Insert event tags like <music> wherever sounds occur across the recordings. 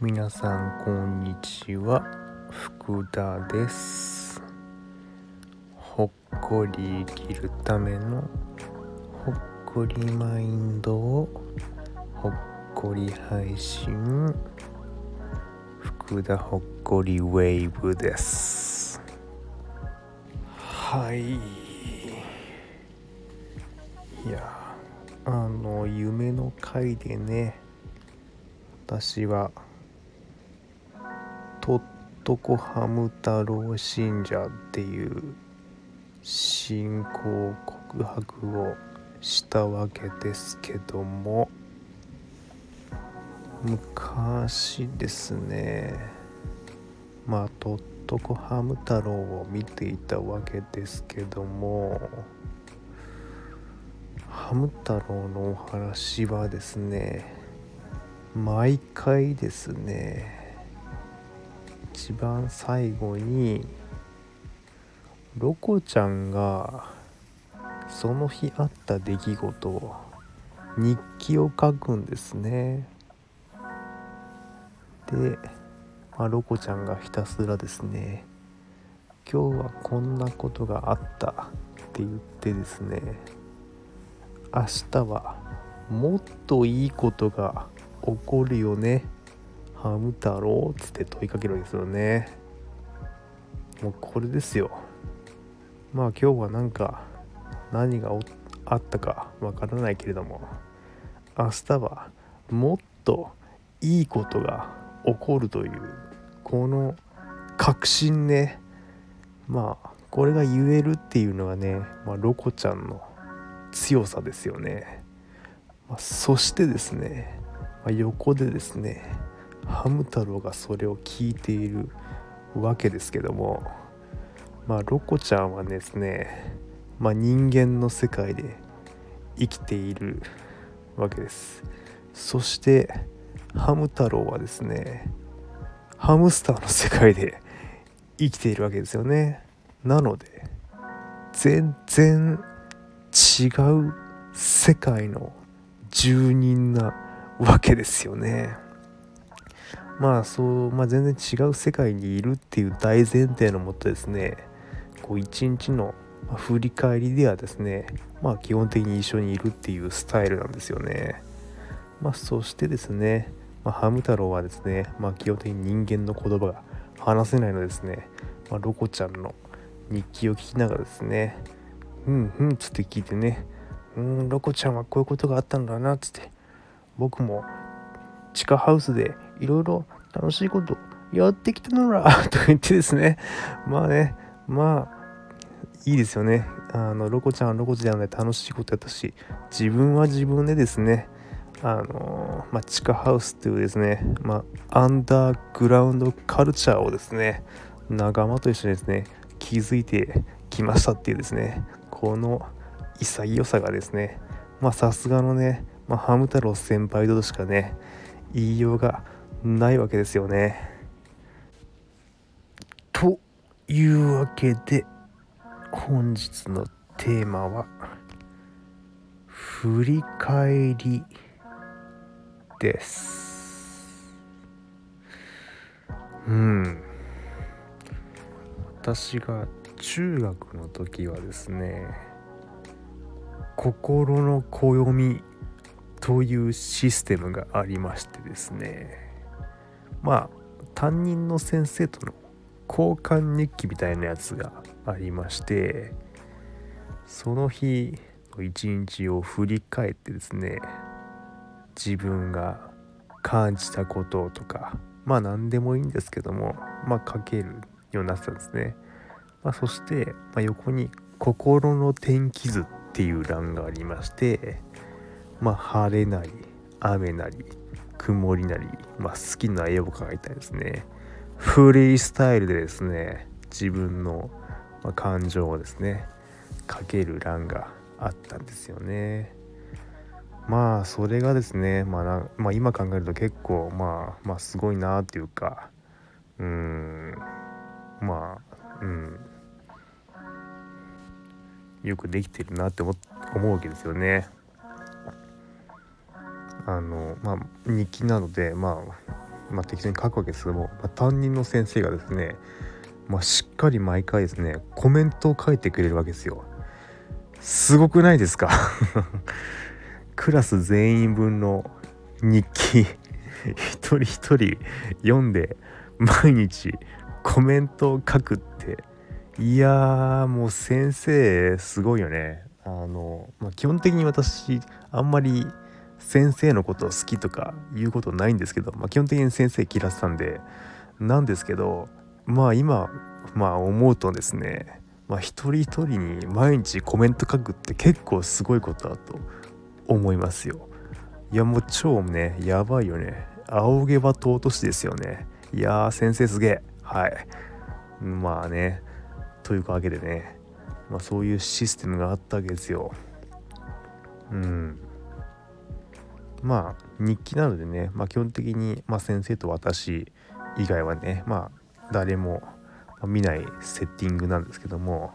皆さんこんにちは。福田です。ほっこり生きるためのほっこりマインドをほっこり配信。福田ほっこりウェーブです。はい。いやあの夢の回でね私はとっとこハム太郎信者っていう信仰告白をしたわけですけども昔ですねまあとっとこハム太郎を見ていたわけですけどもム太郎のお話はですね毎回ですね一番最後にロコちゃんがその日あった出来事を日記を書くんですね。で、まあ、ロコちゃんがひたすらですね今日はこんなことがあったって言ってですね明日はもっといいことが起こるよね。ハム太郎っつって問いかけるわけですよね。もうこれですよ。まあ今日はなんか何があったかわからないけれども明日はもっといいことが起こるというこの確信ね。まあこれが言えるっていうのはね、まあ、ロコちゃんの強さですよね、まあ、そしてですね、まあ、横でですねハム太郎がそれを聞いているわけですけどもまあロコちゃんはですね、まあ、人間の世界で生きているわけです。そしてハム太郎はですねハムスターの世界で生きているわけですよね。なので全然違う世界の住人なわけですよね。まあそう、まあ、全然違う世界にいるっていう大前提のもとですねこう一日の振り返りではですねまあ基本的に一緒にいるっていうスタイルなんですよね。まあそしてですね、まあ、ハム太郎はですね、まあ、基本的に人間の言葉が話せないのですね、ま、ロコちゃんの日記を聞きながらですねうんうんつって聞いてね。うんロコちゃんはこういうことがあったんだなっつって。僕も地下ハウスでいろいろ楽しいことやってきたのら <laughs> と言ってですね。まあねまあいいですよね。あのロコちゃんはロコちゃんで楽しいことやったし自分は自分でですね。あのまあ、地下ハウスっていうですね、まあ、アンダーグラウンドカルチャーをですね仲間と一緒にですね気づいてきましたっていうですね。この潔さがですねまあさすがのね、まあ、ハム太郎先輩としかね言いようがないわけですよね。というわけで本日のテーマは振り返りです。うん。私が中学の時はですね心の暦というシステムがありましてですねまあ担任の先生との交換日記みたいなやつがありましてその日の一日を振り返ってですね自分が感じたこととかまあ何でもいいんですけどもまあ書けるようになってたんですね、まあ、そして、まあ、横に「心の天気図」っていう欄がありましてまあ晴れなり雨なり曇りなり、まあ、好きな絵を描いたりですね。フリースタイルでですね自分の感情をですね書ける欄があったんですよね。まあそれがですね、まあまあ、今考えると結構まあまあすごいなっていうかうーんまあうん。よくできてるなって思思うわけですよね。あのまあ日記なので、まあ、まあ適当に書くわけですけども、まあ、担任の先生がですね、まあ、しっかり毎回ですねコメントを書いてくれるわけですよ。すごくないですか？<laughs> クラス全員分の日記一人一人読んで毎日コメントを書くっていやーもう先生すごいよね。あの、まあ、基本的に私あんまり先生のことを好きとか言うことないんですけど、まあ、基本的に先生嫌ってたんでなんですけどまあ今まあ思うとですねまあ一人一人に毎日コメント書くって結構すごいことだと思いますよ。いやもう超ねやばいよね。仰げば尊しですよね。いやー先生すげえ。はい。まあね。というわけでね、まあ、そういうシステムがあったわけですよ。うん。まあ日記なのでね、まあ、基本的に、まあ、先生と私以外はね。まあ誰も見ないセッティングなんですけども、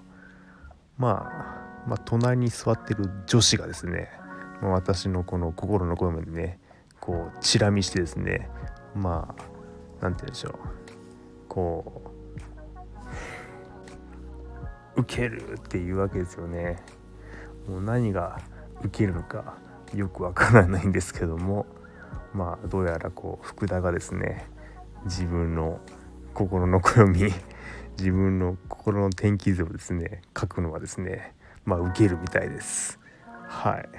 まあ、まあ隣に座ってる女子がですね、まあ、私のこの心の声までねこうチラ見してですね。まあ何て言うんでしょう。こう受けるっていうわけですよね。もう何が受けるのかよくわからないんですけども。まあどうやらこう福田がですね自分の心の暦 <laughs> 自分の心の天気図をですね書くのはですねまあ受けるみたいです。はい。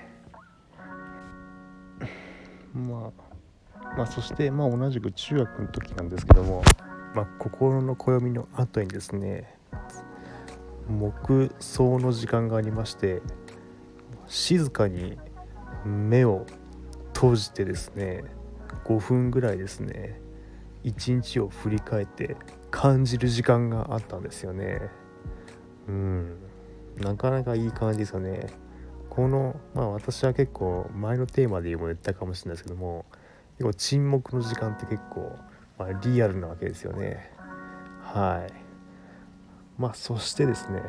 まあまあそしてまあ同じく中学の時なんですけどもまあ心の暦の後にですね黙想の時間がありまして静かに目を閉じてですね5分ぐらいですね一日を振り返って感じる時間があったんですよね。うん。なかなかいい感じですよね。このまあ私は結構前のテーマでも言ったかもしれないですけども結構沈黙の時間って結構、まあ、リアルなわけですよね。はい。まあそしてですね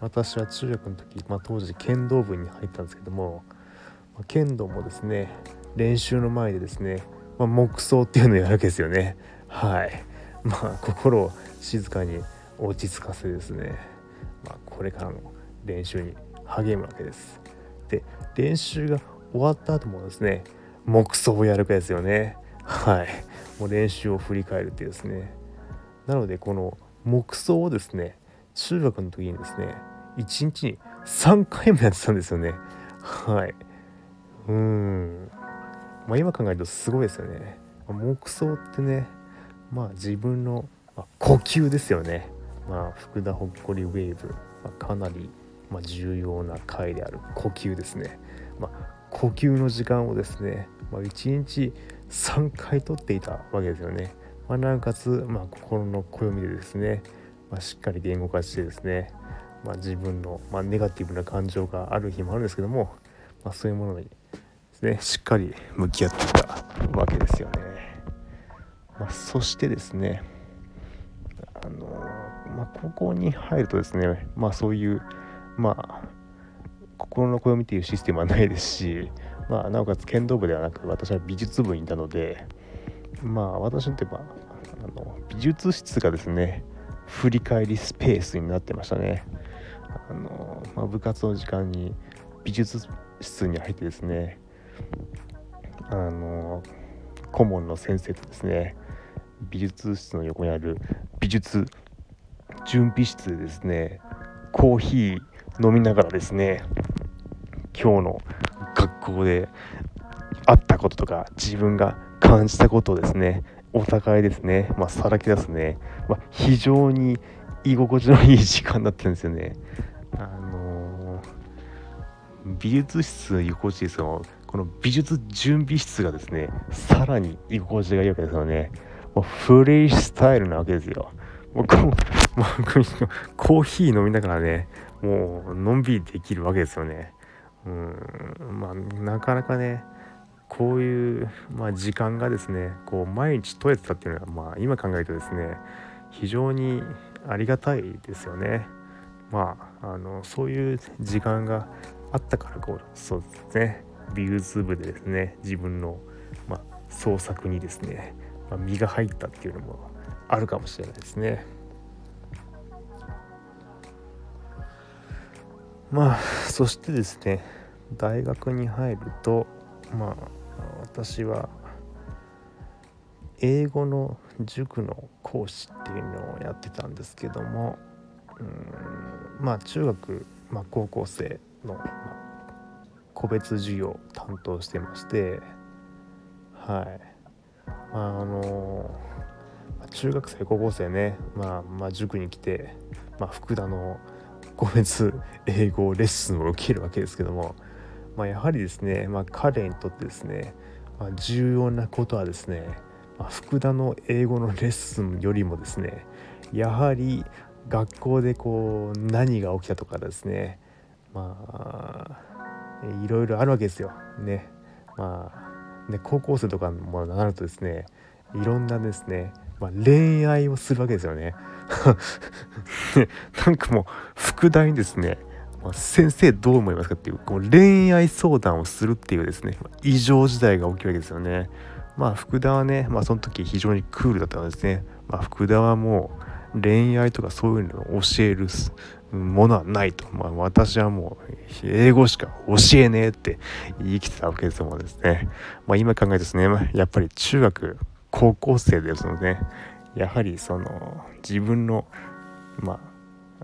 私は中学の時、まあ、当時剣道部に入ったんですけども剣道もですね練習の前でですね、まあ、黙想っていうのをやるわけですよね。はい。まあ心を静かに落ち着かせですね、まあ、これからの練習に励むわけです。で練習が終わった後もですね黙想をやるかですよね。はい。もう練習を振り返るっていうですね。なのでこの黙想をですね中学の時にですね1日に3回もやってたんですよね。はい。うん。まあ今考えるとすごいですよね。黙想ってねまあ自分の、まあ、呼吸ですよね。まあ福田ほっこりウェーブ、まあ、かなり、まあ、重要な回である呼吸ですね。まあ呼吸の時間をですね、まあ、1日3回とっていたわけですよね、まあ、なおかつ、まあ、心の暦でですね、まあ、しっかり言語化してですね、まあ、自分の、まあ、ネガティブな感情がある日もあるんですけども、まあ、そういうものにですねしっかり向き合っていたわけですよね。まあ、そしてですねあの、まあ、高校に入るとですね、まあ、そういうまあ心の暦っていうシステムはないですし、まあ、なおかつ剣道部ではなく私は美術部にいたのでまあ私にとってはの美術室がですね振り返りスペースになってましたね。あの、まあ、部活の時間に美術室に入ってですねあの顧問の先生とですね美術室の横にある美術準備室でですねコーヒー飲みながらですね今日の学校であったこととか自分が感じたことをですねお互いですね、まあ、さらけ出すね、まあ、非常に居心地のいい時間だったんですよね。あのー、美術室居心地ですよこの美術準備室がですねさらに居心地がいいわけですよね。もうフリースタイルなわけですよ。もうこうコーヒー飲みながらねもうのんびりできるわけですよね。うんまあなかなかねこういう、まあ、時間がですねこう毎日取れてたっていうのは、まあ、今考えるとですね非常にありがたいですよね。まああのそういう時間があったからこうそうですね美術部でですね自分の、まあ、創作にですね、まあ、身が入ったっていうのもあるかもしれないですね。まあそしてですね大学に入るとまあ私は英語の塾の講師っていうのをやってたんですけどもうんまあ中学、まあ、高校生の、個別授業を担当してましてはい。まああの中学生高校生ね、まあ、まあ塾に来て、まあ、福田の個別英語レッスンを受けるわけですけども、まあ、やはりですね、まあ、彼にとってですね、まあ、重要なことはですね、まあ、福田の英語のレッスンよりもですねやはり学校でこう何が起きたとかですねまあいろいろあるわけですよ。ね。まあね高校生とかもなるとですねいろんなですね、まあ、恋愛をするわけですよね。<laughs> なんかもう副題にですね先生どう思いますかっていうこう恋愛相談をするっていうですね異常事態が起きるわけですよね。まあ福田はね、まあ、その時非常にクールだったんですね。まあ、福田はもう恋愛とかそういうのを教えるものはないと。まあ、私はもう英語しか教えねえって言い切ってたわけですもんですね。まあ、今考えてですね、やっぱり中学高校生ですので、やはりその自分のま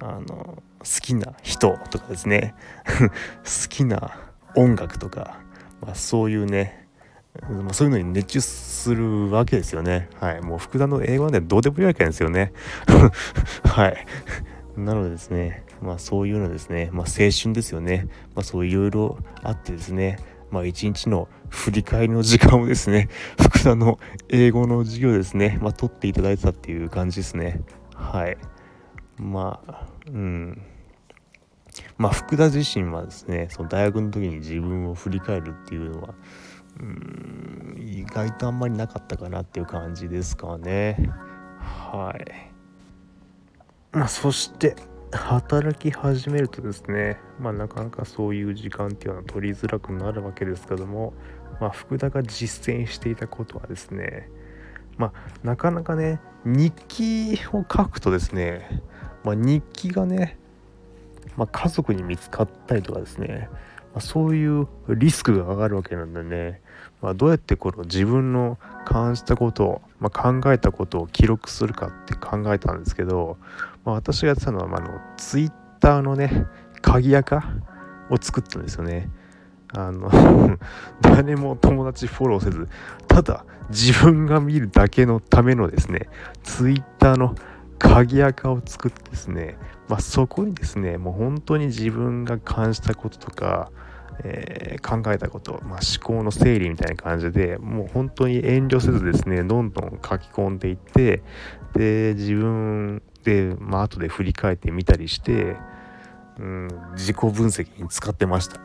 ああの好きな人とかですね <laughs> 好きな音楽とか、まあ、そういうね、そういうのに熱中するわけですよね。はい。もう福田の英語はね、どうでもいいわけなんですよね。<laughs> はい。なのでですね、まあそういうのですね、まあ青春ですよね。まあそういろいろあってですね、まあ一日の振り返りの時間をですね、<laughs> 福田の英語の授業ですね、まあ取っていただいてたっていう感じですね。はい。まあ、うん。まあ福田自身はですねその大学の時に自分を振り返るっていうのはうん意外とあんまりなかったかなっていう感じですかね。はい。まあそして働き始めるとですねまあなかなかそういう時間っていうのは取りづらくなるわけですけどもまあ福田が実践していたことはですねまあなかなかね日記を書くとですねまあ、日記がねまあ、家族に見つかったりとかですね、まあ、そういうリスクが上がるわけなんでね、まあ、どうやってこの自分の感じたことを、ま考えたことを記録するかって考えたんですけど、ま私がやってたのは、まあ、のツイッターのね鍵垢を作ったんですよね。あの <laughs> 誰も友達フォローせずただ自分が見るだけのためのですねツイッターの鍵垢を作ってですねまあ、そこにですねもう本当に自分が感じたこととか、えー、考えたこと、まあ、思考の整理みたいな感じでもう本当に遠慮せずですねどんどん書き込んでいってで自分で、まあ後で振り返ってみたりして、うん、自己分析に使ってました。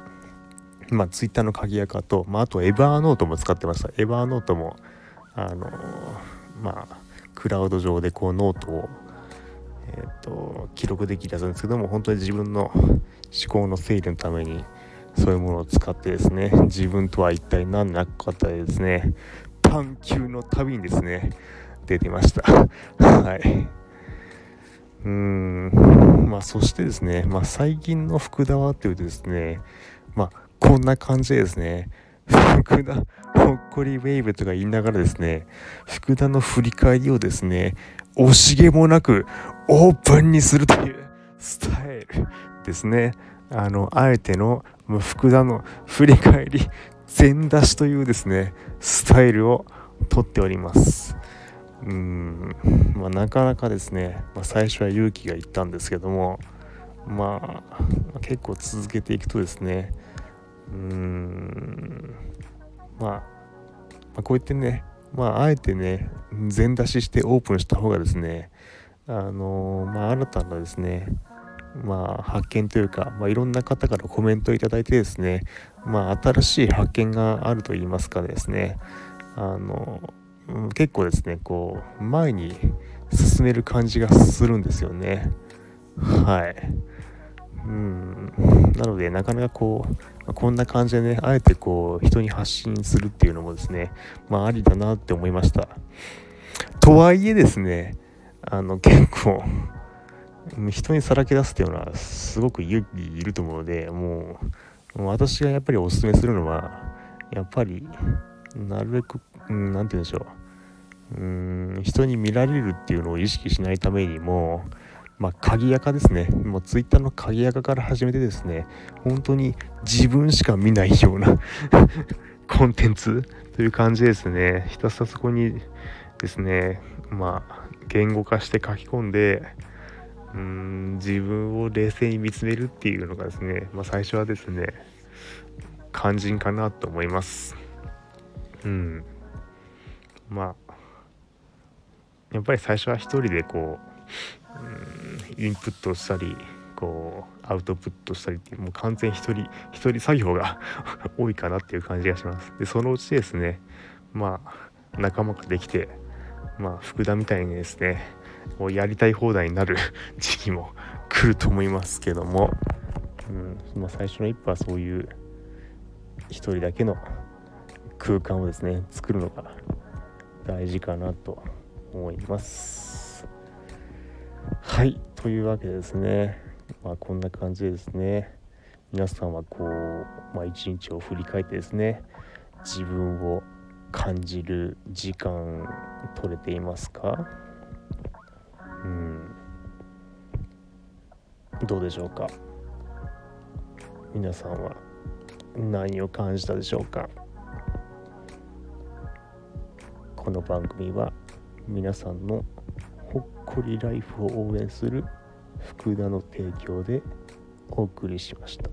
まあ、ツイッターの鍵垢と、まあ、あとエバーノートも使ってました。エバーノートも、あのまあ、クラウド上でこうノートをえーと、記録できたんですけども本当に自分の思考の整理のためにそういうものを使ってですね自分とは一体何なかったでですね。探求の旅にですね出てました。<laughs> はい。うん。まあそしてですねまあ最近の福田はというとですねまあこんな感じでですね福田ほっこりウェーブとか言いながらですね福田の振り返りをですね惜しげもなくオープンにするというスタイルですね。あの、あえての福田の振り返り全出しというですね、スタイルをとっております。うん、まあ、なかなかですね、まあ、最初は勇気がいったんですけども、まあ、結構続けていくとですね、うーん、まあ、まあ、こうやってね、まあ、あえてね、全出ししてオープンした方がですね、あのまあ、新たなですね、まあ、発見というか、まあ、いろんな方からコメントをいただいてですね、まあ、新しい発見があると言いますかですね、あの結構ですね、こう、前に進める感じがするんですよね。はい。うんなのでなかなかこうこんな感じでねあえてこう人に発信するっていうのもですねまあありだなって思いましたとはいえですねあの結構人にさらけ出すっていうのはすごく勇気いると思うのでもう私がやっぱりおすすめするのはやっぱりなるべく何、うん、て言うんでしょううん人に見られるっていうのを意識しないためにもまあ、鍵垢ですね。もうツイッターの鍵垢から始めてですね、本当に自分しか見ないような <laughs> コンテンツという感じですね。ひたすらそこにですね、まあ、言語化して書き込んで、うん、自分を冷静に見つめるっていうのがですね、まあ、最初はですね、肝心かなと思います。うん。まあ、やっぱり最初は一人でこう、う、インプットしたり、こうアウトプットしたりってもう完全一人一人作業が <laughs> 多いかなっていう感じがしますでそのうちですねまあ仲間ができてまあ福田みたいにですねこうやりたい放題になる <laughs> 時期も来ると思いますけども、うんま、最初の一歩はそういう一人だけの空間をですね作るのが大事かなと思います。はいというわけでですねまあこんな感じでですね皆さんはこう、まあ、一日を振り返ってですね自分を感じる時間取れていますか？うん。どうでしょうか？皆さんは何を感じたでしょうか？この番組は皆さんのほっこりライフを応援する福田の提供でお送りしました。